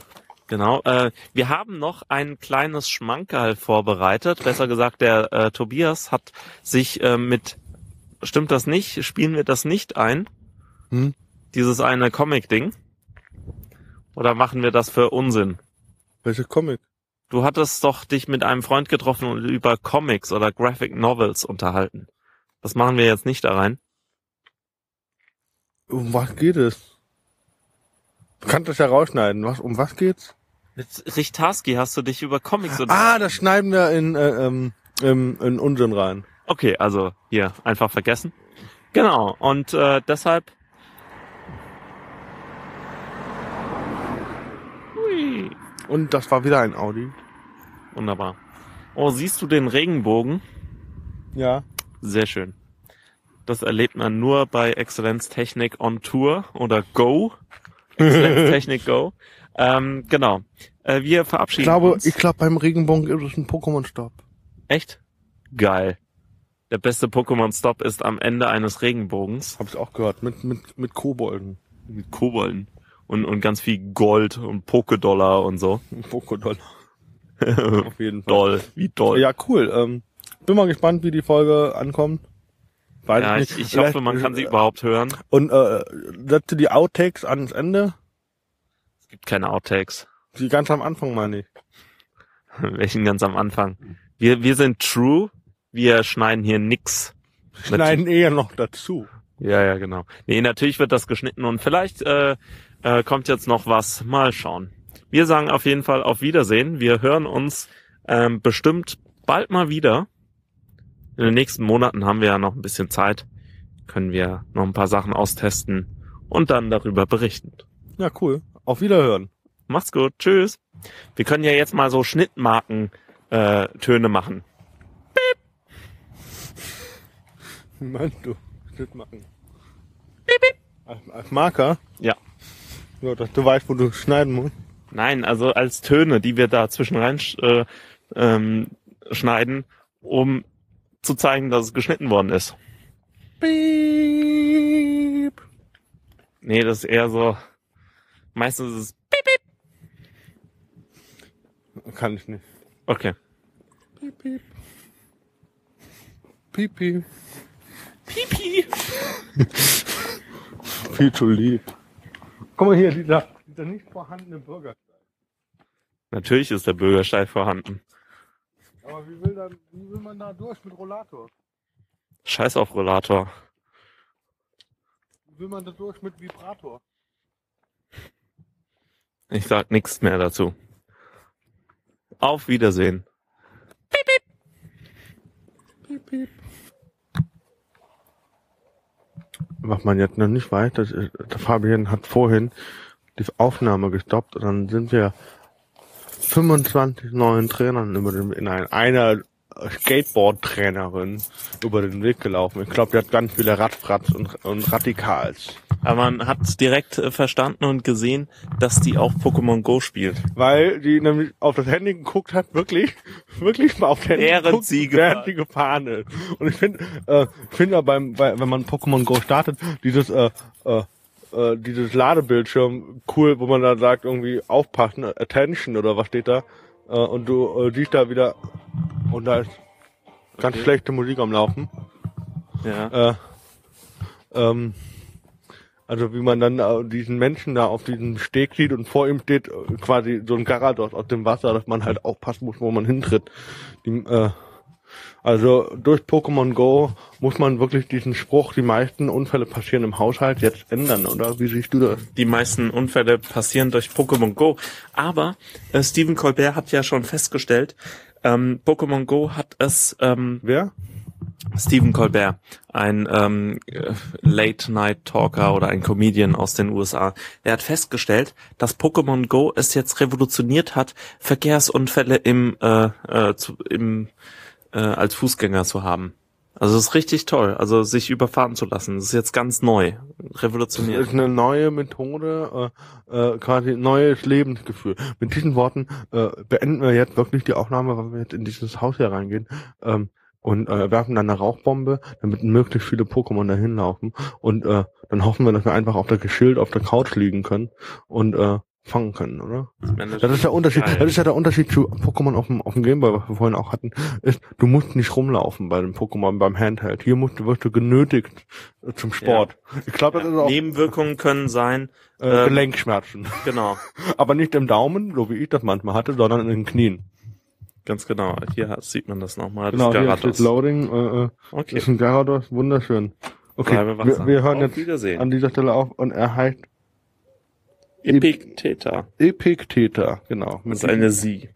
Genau. Äh, wir haben noch ein kleines Schmankerl vorbereitet. Besser gesagt, der äh, Tobias hat sich äh, mit, stimmt das nicht? Spielen wir das nicht ein? Hm? Dieses eine Comic-Ding? Oder machen wir das für Unsinn? Welche Comic? Du hattest doch dich mit einem Freund getroffen und über Comics oder Graphic Novels unterhalten. Das machen wir jetzt nicht da rein. Um was geht es? Du kannst das ja rausschneiden. Was, um was geht's? Mit Richtarski hast du dich über Comics und Ah, das schneiden wir in, äh, ähm, in, in Unsinn rein. Okay, also hier einfach vergessen. Genau, und äh, deshalb. Hui, Und das war wieder ein Audi. wunderbar. Oh, siehst du den Regenbogen? Ja. Sehr schön. Das erlebt man nur bei Exzellenz Technik on Tour oder Go. Exzellenz Technik Go. Ähm, genau. Äh, wir Ich verabschieden glaube, uns. ich glaube, beim Regenbogen gibt es einen Pokémon-Stop. Echt? Geil. Der beste Pokémon-Stop ist am Ende eines Regenbogens. Hab ich auch gehört. Mit, mit, mit Kobolden. Mit Kobolden. Und, und ganz viel Gold und Pokédollar und so. Pokédollar. Auf jeden Fall. Doll, wie doll. Ja, cool. Ähm, bin mal gespannt, wie die Folge ankommt. Weiß Ja, nicht. ich, ich hoffe, man kann sie überhaupt hören. Und äh, setze die Outtakes ans Ende. Es gibt keine Outtakes. Die ganz am Anfang meine ich. Welchen ganz am Anfang. Wir, wir sind true. Wir schneiden hier nix. Schneiden eher noch dazu. Ja, ja, genau. Nee, natürlich wird das geschnitten und vielleicht äh, äh, kommt jetzt noch was. Mal schauen. Wir sagen auf jeden Fall auf Wiedersehen. Wir hören uns ähm, bestimmt bald mal wieder. In den nächsten Monaten haben wir ja noch ein bisschen Zeit. Können wir noch ein paar Sachen austesten und dann darüber berichten. Ja, cool. Auf Wiederhören. Macht's gut. Tschüss. Wir können ja jetzt mal so Schnittmarken äh, Töne machen. Wie meinst du? Schnitt machen. Als, als Marker? Ja. Ja, dass du weißt, wo du schneiden musst. Nein, also als Töne, die wir da zwischen rein äh, ähm, schneiden, um zu zeigen, dass es geschnitten worden ist. Piep. Nee, das ist eher so. Meistens ist es. Kann ich nicht. Okay. Piep, piep. Piep, piep. Pipi. Viel zu lieb. Guck mal hier, dieser, dieser nicht vorhandene Bürgersteig. Natürlich ist der Bürgersteig vorhanden. Aber wie will, dann, wie will man da durch mit Rollator? Scheiß auf Rollator. Wie will man da durch mit Vibrator? Ich sag nichts mehr dazu. Auf Wiedersehen. Piep, piep. Was man jetzt noch nicht ist, der Fabian hat vorhin die Aufnahme gestoppt und dann sind wir 25 neuen Trainern über den, in ein, einer Skateboard-Trainerin über den Weg gelaufen. Ich glaube, die hat ganz viele Radfratz und, und Radikals. Aber man hat direkt äh, verstanden und gesehen, dass die auch Pokémon Go spielt. Weil die nämlich auf das Handy geguckt hat, wirklich, wirklich mal auf das Handy Während geguckt, sie während sie gefahren ist. Und ich finde, äh, finde ja beim, bei, wenn man Pokémon Go startet, dieses, äh, äh, äh, dieses Ladebildschirm cool, wo man da sagt, irgendwie aufpassen, Attention oder was steht da, äh, und du äh, siehst da wieder, und da ist ganz Okay. schlechte Musik am Laufen. Ja. Äh, ähm, also wie man dann äh, diesen Menschen da auf diesem Steg sieht und vor ihm steht äh, quasi so ein Garados aus dem Wasser, dass man halt aufpassen muss, wo man hintritt. Die, äh, also durch Pokémon Go muss man wirklich diesen Spruch, die meisten Unfälle passieren im Haushalt, jetzt ändern, oder? Wie siehst du das? die meisten Unfälle passieren durch Pokémon Go. Aber äh, Stephen Colbert hat ja schon festgestellt, ähm, Pokémon Go hat es ähm, Wer? Stephen Colbert, ein ähm, äh, Late-Night-Talker oder ein Comedian aus den USA, der hat festgestellt, dass Pokémon Go es jetzt revolutioniert hat, Verkehrsunfälle im, äh, äh, zu, im äh, als Fußgänger zu haben. Also es ist richtig toll, also sich überfahren zu lassen. Das ist jetzt ganz neu, Das revolutioniert. ist eine neue Methode, äh, äh, quasi neues Lebensgefühl. Mit diesen Worten äh, beenden wir jetzt wirklich die Aufnahme, weil wir jetzt in dieses Haus hier reingehen ähm, und äh, werfen dann eine Rauchbombe, damit möglichst viele Pokémon dahin laufen und äh, dann hoffen wir, dass wir einfach auf der Geschild auf der Couch liegen können und äh, fangen können, oder? Das ist der Unterschied. Geil. Das ist ja der Unterschied zu Pokémon auf dem, auf dem Gameboy, was wir vorhin auch hatten, ist, du musst nicht rumlaufen bei dem Pokémon beim Handheld. Hier musst du, wirst du genötigt zum Sport. Ich glaube, das ist auch Nebenwirkungen können sein, äh, ähm, Gelenkschmerzen. genau, Aber nicht im Daumen, so wie ich das manchmal hatte, sondern in den Knien. ganz genau. Hier sieht man das nochmal. Das Genau, hier Garados. steht Loading. Äh, äh, Okay, ist ein Gyarados, wunderschön. Okay, wir, wir hören Auf jetzt an dieser Stelle auf und er heißt Epicteta. Epicteta, genau. Das Mit, ist eine Sie.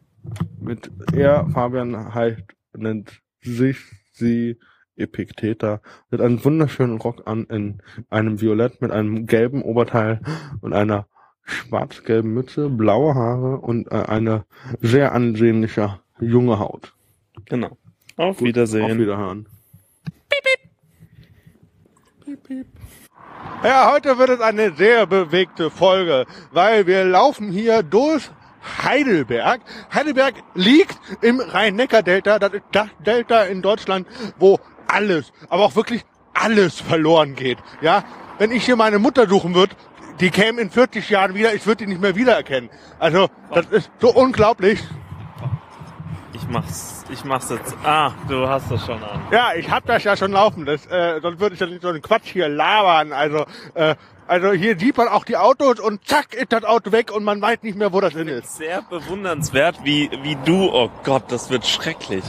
mit er, Fabian, heißt, nennt sich sie Epicteta. Hat einen wunderschönen Rock an in einem Violett mit einem gelben Oberteil und einer schwarz-gelben Mütze, blaue Haare und äh, eine sehr ansehnliche junge Haut. Genau. Auf Auf Wiedersehen. Wiederhören. Piep, piep. Ja, heute wird es eine sehr bewegte Folge, weil wir laufen hier durch Heidelberg. Heidelberg liegt im Rhein-Neckar-Delta. Das ist das Delta in Deutschland, wo alles, aber auch wirklich alles verloren geht. Ja, wenn ich hier meine Mutter suchen würde, die käme in 40 Jahren wieder, ich würde die nicht mehr wiedererkennen. Also, das ist so unglaublich. Ich mach's, ich mach's jetzt. Ah, du hast das schon an. Ja, ich hab das ja schon laufen. Das, äh, sonst würde ich ja nicht so einen Quatsch hier labern. Also, äh, also hier sieht man auch die Autos und zack ist das Auto weg und man weiß nicht mehr, wo das hin ist. Sehr bewundernswert, wie, wie du, oh Gott, das wird schrecklich.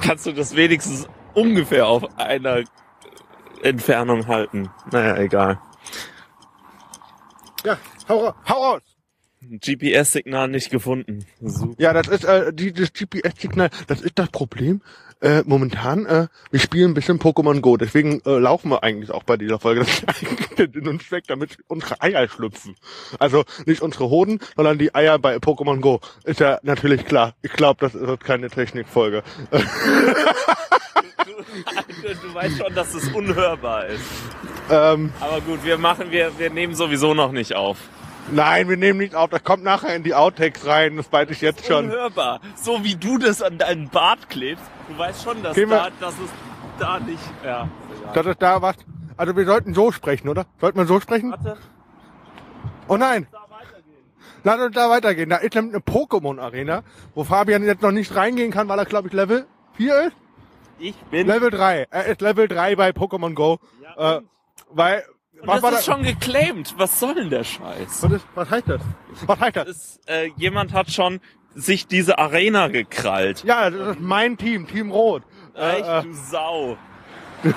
Kannst du das wenigstens ungefähr auf einer Entfernung halten? Naja, egal. Ja, hau, hau raus. GPS-Signal nicht gefunden. Super. Ja, das ist äh, die, das GPS-Signal. Das ist das Problem. Äh, momentan, äh, wir spielen ein bisschen Pokémon Go, deswegen äh, laufen wir eigentlich auch bei dieser Folge. Das ist eigentlich der Sinn und Zweck, damit unsere Eier schlüpfen. Also nicht unsere Hoden, sondern die Eier bei Pokémon Go. Ist ja natürlich klar. Ich glaube, das ist keine Technikfolge. Du, du weißt schon, dass es unhörbar ist. Ähm, Aber gut, wir machen, wir, wir nehmen sowieso noch nicht auf. Nein, wir nehmen nicht auf. Das kommt nachher in die Outtakes rein. Das weiß ich jetzt schon. Unhörbar. So wie du das an deinen Bart klebst. Du weißt schon, dass, Gehen wir- da, dass es da nicht. Ja. Das ist da was. Also wir sollten so sprechen, oder? Sollten wir so sprechen? Warte, Oh nein, da weitergehen. lass uns da weitergehen. Da ist nämlich eine Pokémon-Arena, wo Fabian jetzt noch nicht reingehen kann, weil er, glaube ich, Level 4 ist. Ich bin. Level 3. Er ist Level 3 bei Pokémon Go. Ja, Äh, und? weil, Und was war das ist das? schon geclaimed. Was soll denn der Scheiß? Was, ist, was heißt das? Was heißt das? Das ist, äh, jemand hat schon sich diese Arena gekrallt. Ja, das ist mein Team, Team Rot. Äh, Echt, äh, du Sau.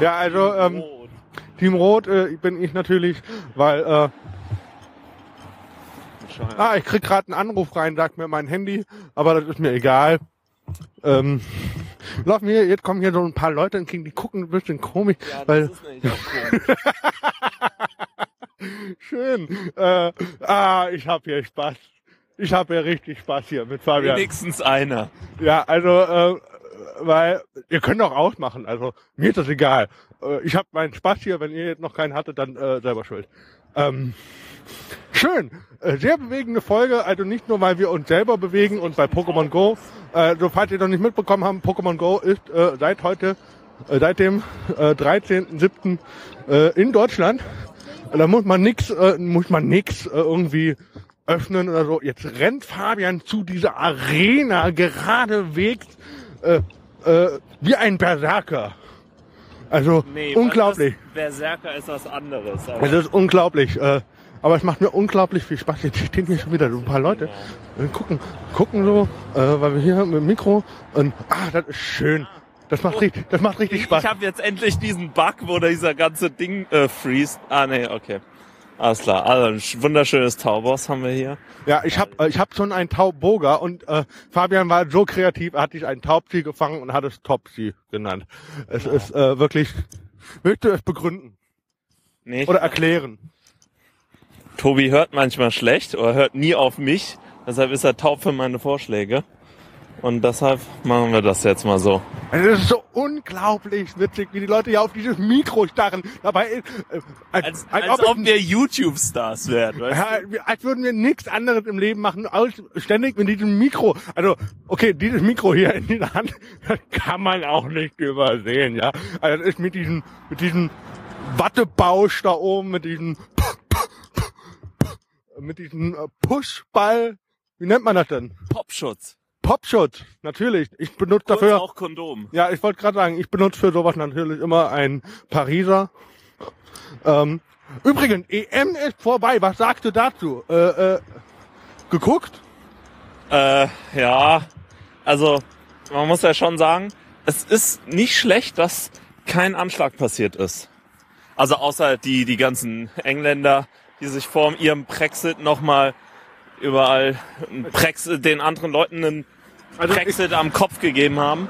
ja, also ähm, Rot. Team Rot äh, bin ich natürlich, weil äh. Ah, ich krieg gerade einen Anruf rein, sagt mir mein Handy, aber das ist mir egal. Ähm, laufen hier, jetzt kommen hier so ein paar Leute entgegen, die gucken ein bisschen komisch, Ja, das weil ist nämlich auch komisch. schön. Äh, ah, ich hab hier Spaß. Ich hab hier richtig Spaß hier mit Fabian. Wenigstens einer. Ja, also, äh, weil ihr könnt auch ausmachen, also mir ist das egal. Äh, ich habe meinen Spaß hier, wenn ihr jetzt noch keinen hattet, dann äh, selber schuld. Ähm, schön, äh, sehr bewegende Folge, also nicht nur, weil wir uns selber bewegen und bei Pokémon Go, äh, so falls ihr noch nicht mitbekommen habt, Pokémon Go ist äh, seit heute, äh, seit dem äh, 13.07. Äh, in Deutschland. Da muss man nix, äh, muss man nix äh, irgendwie öffnen oder so. Jetzt rennt Fabian zu dieser Arena geradewegs äh, äh, wie ein Berserker. Also Nee, unglaublich. Berserker ist was anderes. Aber Es ist unglaublich. Äh, aber es macht mir unglaublich viel Spaß. Jetzt stehen hier schon wieder so ein paar Leute. Äh, gucken, gucken so, äh, weil wir hier mit dem Mikro und ah, das ist schön. Das macht richtig, das macht richtig ich Spaß. habe jetzt endlich diesen Bug, wo dieser ganze Ding äh, freest. Ah, nee, okay. Alles klar. Also ein sch- wunderschönes Taubos haben wir hier. Ja, ich habe äh, ich hab schon einen Taubboga und äh, Fabian war so kreativ, er hat sich einen Taubsi gefangen und hat es Topsi genannt. Es ist äh, wirklich, willst du es begründen Nee, oder erklären? Tobi hört manchmal schlecht oder hört nie auf mich. Deshalb ist er taub für meine Vorschläge. Und deshalb machen wir das jetzt mal so. Es ist so unglaublich witzig, wie die Leute hier auf dieses Mikro starren. Dabei, äh, als, als, als ob, wir YouTube-Stars wären. Weißt du? als würden wir nichts anderes im Leben machen, als ständig mit diesem Mikro. Also, okay, dieses Mikro hier in der Hand, das kann man auch nicht übersehen, ja. Also, das ist mit diesem, mit diesem Wattebausch da oben, mit diesem, mit diesem äh, Pushball. Wie nennt man das denn? Popschutz. Popschutz, natürlich. Ich benutze Kurz dafür auch Kondom. Ja, ich wollte gerade sagen, ich benutze für sowas natürlich immer ein Pariser. Ähm, übrigens, EM ist vorbei. Was sagst du dazu? Äh, äh, geguckt? Äh, ja. Also, man muss ja schon sagen, es ist nicht schlecht, dass kein Anschlag passiert ist. Also außer die, die ganzen Engländer, die sich vor ihrem Brexit nochmal überall Brexit, den anderen Leuten einen also Brexit am Kopf gegeben haben.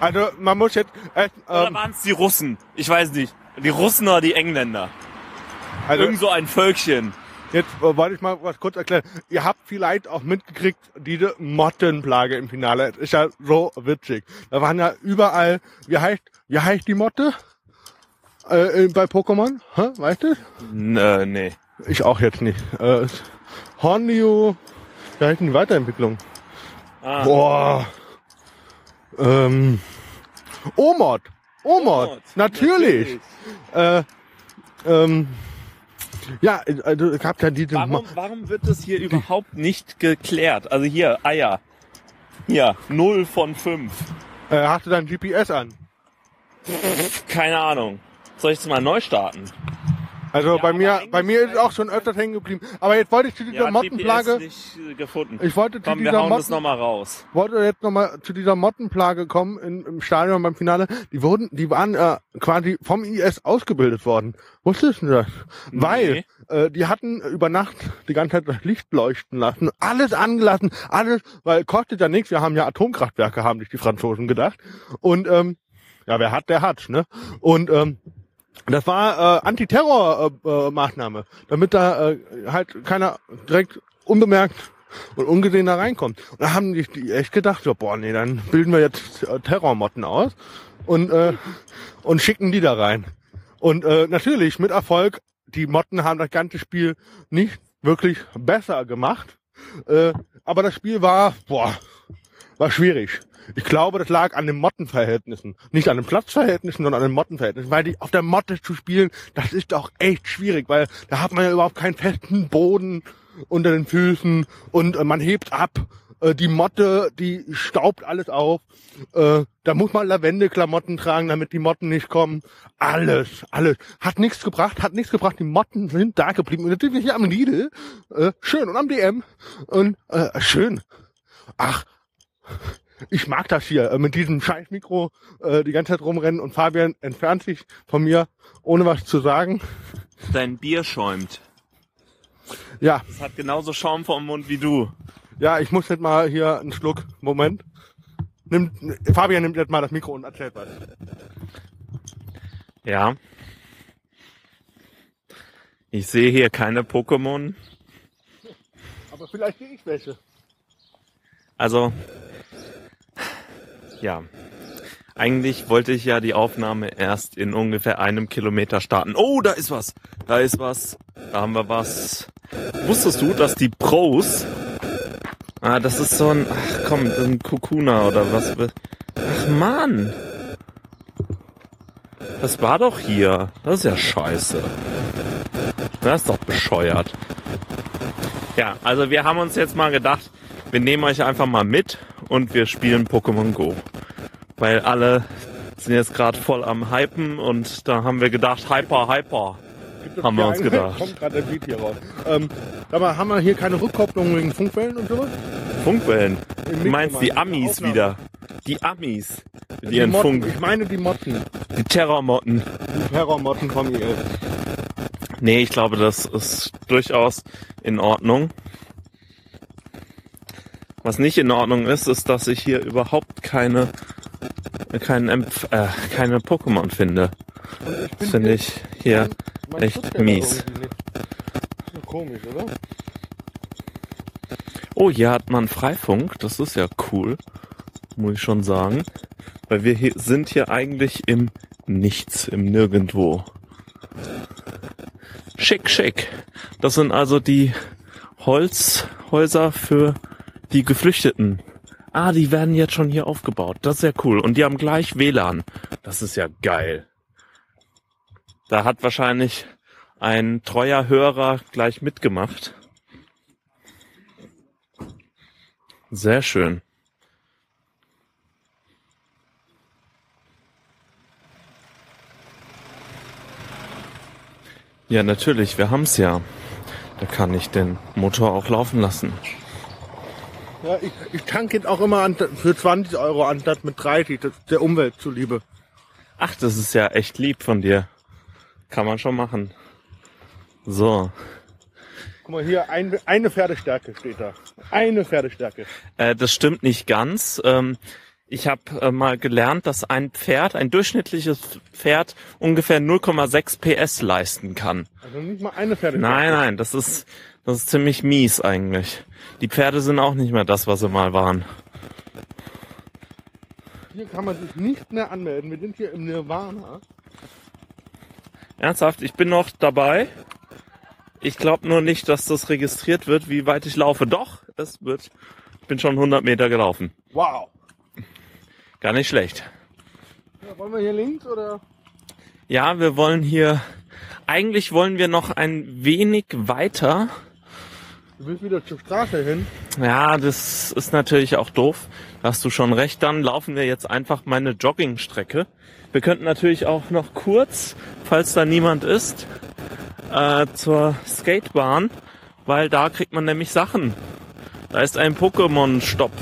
Also man muss jetzt... Äh, ähm, oder waren es die Russen? Ich weiß nicht. Die Russen oder die Engländer? Also, Irgend so ein Völkchen. Jetzt äh, wollte ich mal was kurz erklären. Ihr habt vielleicht auch mitgekriegt, diese Mottenplage im Finale. Das ist ja so witzig. Da waren ja überall, wie heißt, wie heißt die Motte? Äh, äh bei Pokémon? Hä? Weißt du? Nö, nee. Ich auch jetzt nicht. Äh, Hornio, wie heißt die Weiterentwicklung? Ah. Boah. Ähm, Omod. Omod. Natürlich. natürlich. Äh, ähm, ja, also gab ja diese. Warum, warum wird das hier überhaupt nicht geklärt? Also hier, Eier. Hier, 0 von 5. Äh, hast du dein GPS an? Keine Ahnung. Soll ich es mal neu starten? Also ja, bei mir, bei mir ist auch schon öfters hängen geblieben. Aber jetzt wollte ich zu dieser ja, Mottenplage. Nicht äh, gefunden. Ich wollte zu Komm, dieser wir hauen Motten, noch mal raus. Wollte jetzt nochmal zu dieser Mottenplage kommen in, im Stadion beim Finale. Die wurden, die waren äh, quasi vom IS ausgebildet worden. Wusstest du das? Nee. Weil äh, die hatten über Nacht die ganze Zeit das Licht leuchten lassen, alles angelassen, alles, weil kostet ja nichts. Wir haben ja Atomkraftwerke, haben sich die Franzosen gedacht. Und ähm, ja, wer hat, der hat, ne? Und ähm, das war äh, Antiterror-Maßnahme, äh, damit da äh, halt keiner direkt unbemerkt und ungesehen da reinkommt. Und da haben die, die echt gedacht, so, boah, nee, dann bilden wir jetzt äh, Terrormotten aus und, äh, und schicken die da rein. Und äh, natürlich mit Erfolg, die Motten haben das ganze Spiel nicht wirklich besser gemacht. Äh, aber das Spiel war, boah, war schwierig. Ich glaube, das lag an den Mottenverhältnissen. Nicht an den Platzverhältnissen, sondern an den Mottenverhältnissen. Weil die auf der Motte zu spielen, das ist doch echt schwierig, weil da hat man ja überhaupt keinen festen Boden unter den Füßen und äh, man hebt ab. Äh, die Motte, die staubt alles auf. Äh, da muss man Lavende-Klamotten tragen, damit die Motten nicht kommen. Alles, alles. Hat nichts gebracht, hat nichts gebracht. Die Motten sind da geblieben. Und wir hier am Lidl. Äh, schön und am DM. Und äh, schön. Ach, ich mag das hier, äh, mit diesem scheiß Mikro äh, die ganze Zeit rumrennen und Fabian entfernt sich von mir, ohne was zu sagen. Dein Bier schäumt. Ja. Es hat genauso Schaum vom Mund wie du. Ja, ich muss jetzt mal hier einen Schluck. Moment. Nimm, Fabian nimmt jetzt mal das Mikro und erzählt was. Ja. Ich sehe hier keine Pokémon. Aber vielleicht sehe ich welche. Also, ja. Eigentlich wollte ich ja die Aufnahme erst in ungefähr einem Kilometer starten. Oh, da ist was. Da ist was. Da haben wir was. Wusstest du, dass die Pros... Ah, das ist so ein... Ach komm, ein Kokuna oder was... Ach Mann. Das war doch hier. Das ist ja scheiße. Das ist doch bescheuert. Ja, also wir haben uns jetzt mal gedacht, wir nehmen euch einfach mal mit und wir spielen Pokémon Go. Weil alle sind jetzt gerade voll am Hypen und da haben wir gedacht, Hyper, Hyper. Haben wir uns gedacht. Kommt gerade der Beat hier raus. Ähm, aber haben wir hier keine Rückkopplung wegen Funkwellen und sowas? Funkwellen? Du meinst die Amis wieder? Die Amis. Die, die Motten, Funk. Ich meine die Motten. Die Terrormotten. Die Terrormotten vom IS. Nee, ich glaube, das ist durchaus in Ordnung. Was nicht in Ordnung ist, ist, dass ich hier überhaupt keine keinen Empf äh, keine Pokémon finde. Das finde ich hier mein, mein echt mies. Komisch, oder? Oh, hier hat man Freifunk. Das ist ja cool. Muss ich schon sagen. Weil wir hier, sind hier eigentlich im Nichts, im Nirgendwo. Schick, schick. Das sind also die Holzhäuser für die Geflüchteten. Ah, die werden jetzt schon hier aufgebaut. Das ist ja cool. Und die haben gleich WLAN. Das ist ja geil. Da hat wahrscheinlich ein treuer Hörer gleich mitgemacht. Sehr schön. Ja, natürlich, wir haben's ja. Da kann ich den Motor auch laufen lassen. Ja, ich, ich tanke ihn auch immer an, für 20 Euro anstatt mit 30, das der Umwelt zuliebe. Ach, das ist ja echt lieb von dir. Kann man schon machen. So. Guck mal hier, ein, eine Pferdestärke steht da. Eine Pferdestärke. Äh, das stimmt nicht ganz. Ähm, ich habe äh, mal gelernt, dass ein Pferd, ein durchschnittliches Pferd ungefähr 0,6 PS leisten kann. Also nicht mal eine Pferdestärke. Nein, nein, das ist, das ist ziemlich mies eigentlich. Die Pferde sind auch nicht mehr das, was sie mal waren. Hier kann man sich nicht mehr anmelden. Wir sind hier im Nirvana. Ernsthaft, ich bin noch dabei. Ich glaube nur nicht, dass das registriert wird, wie weit ich laufe. Doch, es wird. Ich bin schon 100 Meter gelaufen. Wow. Gar nicht schlecht. Ja, wollen wir hier links oder? Ja, wir wollen hier, eigentlich wollen wir noch ein wenig weiter. Du willst wieder zur Straße hin? Ja, das ist natürlich auch doof. Hast du schon recht. Dann laufen wir jetzt einfach meine Joggingstrecke. Wir könnten natürlich auch noch kurz, falls da niemand ist, äh, zur Skatebahn, weil da kriegt man nämlich Sachen. Da ist ein Pokémon-Stopp.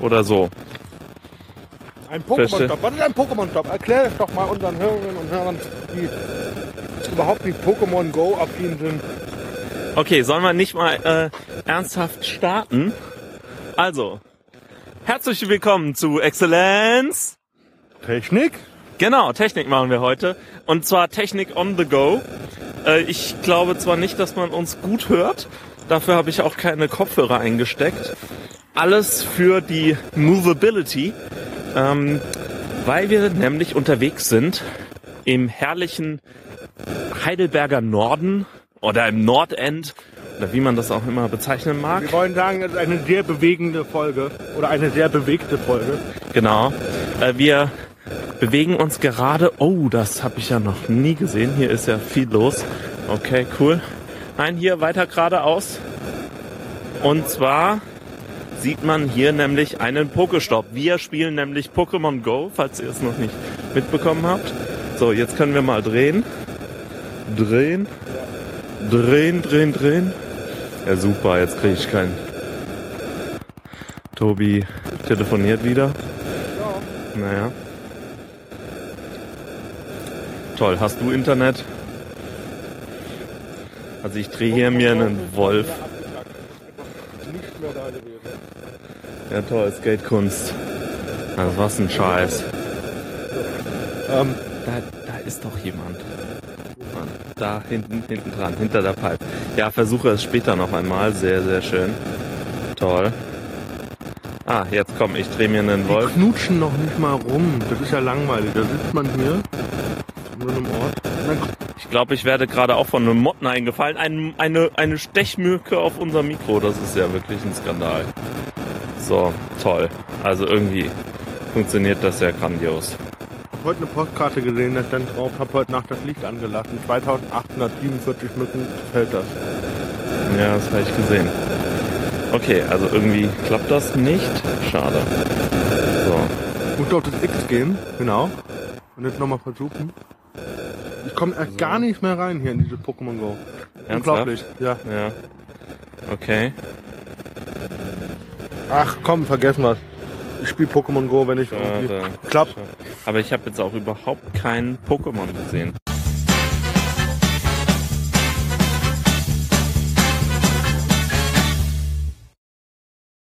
Oder so. Ein Verstehe. Pokémon-Stop. Was ist ein Pokémon-Stop? Erklär es doch mal unseren Hörerinnen und Hörern, die überhaupt nicht Pokémon Go affin sind. Okay, sollen wir nicht mal äh, ernsthaft starten? Also, herzlich willkommen zu Exzellenz. Technik? Genau, Technik machen wir heute. Und zwar Technik on the go. Äh, ich glaube zwar nicht, dass man uns gut hört. Dafür habe ich auch keine Kopfhörer eingesteckt. Alles für die Movability. Ähm, weil wir nämlich unterwegs sind im herrlichen Heidelberger Norden oder im Nordend oder wie man das auch immer bezeichnen mag. Wir wollen sagen, es ist eine sehr bewegende Folge oder eine sehr bewegte Folge. Genau. Äh, wir bewegen uns gerade. Oh, das habe ich ja noch nie gesehen. Hier ist ja viel los. Okay, cool. Nein, hier weiter geradeaus. Und zwar sieht man hier nämlich einen Pokestopp. Wir spielen nämlich Pokémon Go, falls ihr es noch nicht mitbekommen habt. So, jetzt können wir mal drehen. Drehen. Drehen, drehen, drehen. Ja, super, jetzt kriege ich keinen. Tobi telefoniert wieder. Naja. Toll, hast du Internet? Also ich drehe hier mir einen Wolf. Ja toll, Skatekunst. Also was ein Scheiß. Ähm, Da, da ist doch jemand. Da hinten, hinten dran, hinter der Pipe. Ja, versuche es später noch einmal. Sehr, sehr schön. Toll. Ah, jetzt komm, ich drehe mir einen die Wolf. knutschen noch nicht mal rum. Das ist ja langweilig. Da sitzt man hier an so einem Ort. Ich glaube, ich werde gerade auch von einem Motten eingefallen. Ein, eine, eine Stechmücke auf unser Mikro. Das ist ja wirklich ein Skandal. So, toll. Also irgendwie funktioniert das ja grandios. Heute eine Postkarte gesehen, da stand drauf, habe heute Nacht das Licht angelassen. 2847 Mücken fällt das. Ja, das habe ich gesehen. Okay, also irgendwie klappt das nicht. Schade. So. Muss doch das X gehen, genau. Und jetzt nochmal versuchen. Ich komme erst gar nicht mehr rein hier in diese Pokémon Go. Unglaublich, ja. Ja. Okay. Ach komm, vergessen wir's. Ich spiele Pokémon Go, wenn ich irgendwie... Schade. Klappt. Aber ich habe jetzt auch überhaupt kein Pokémon gesehen.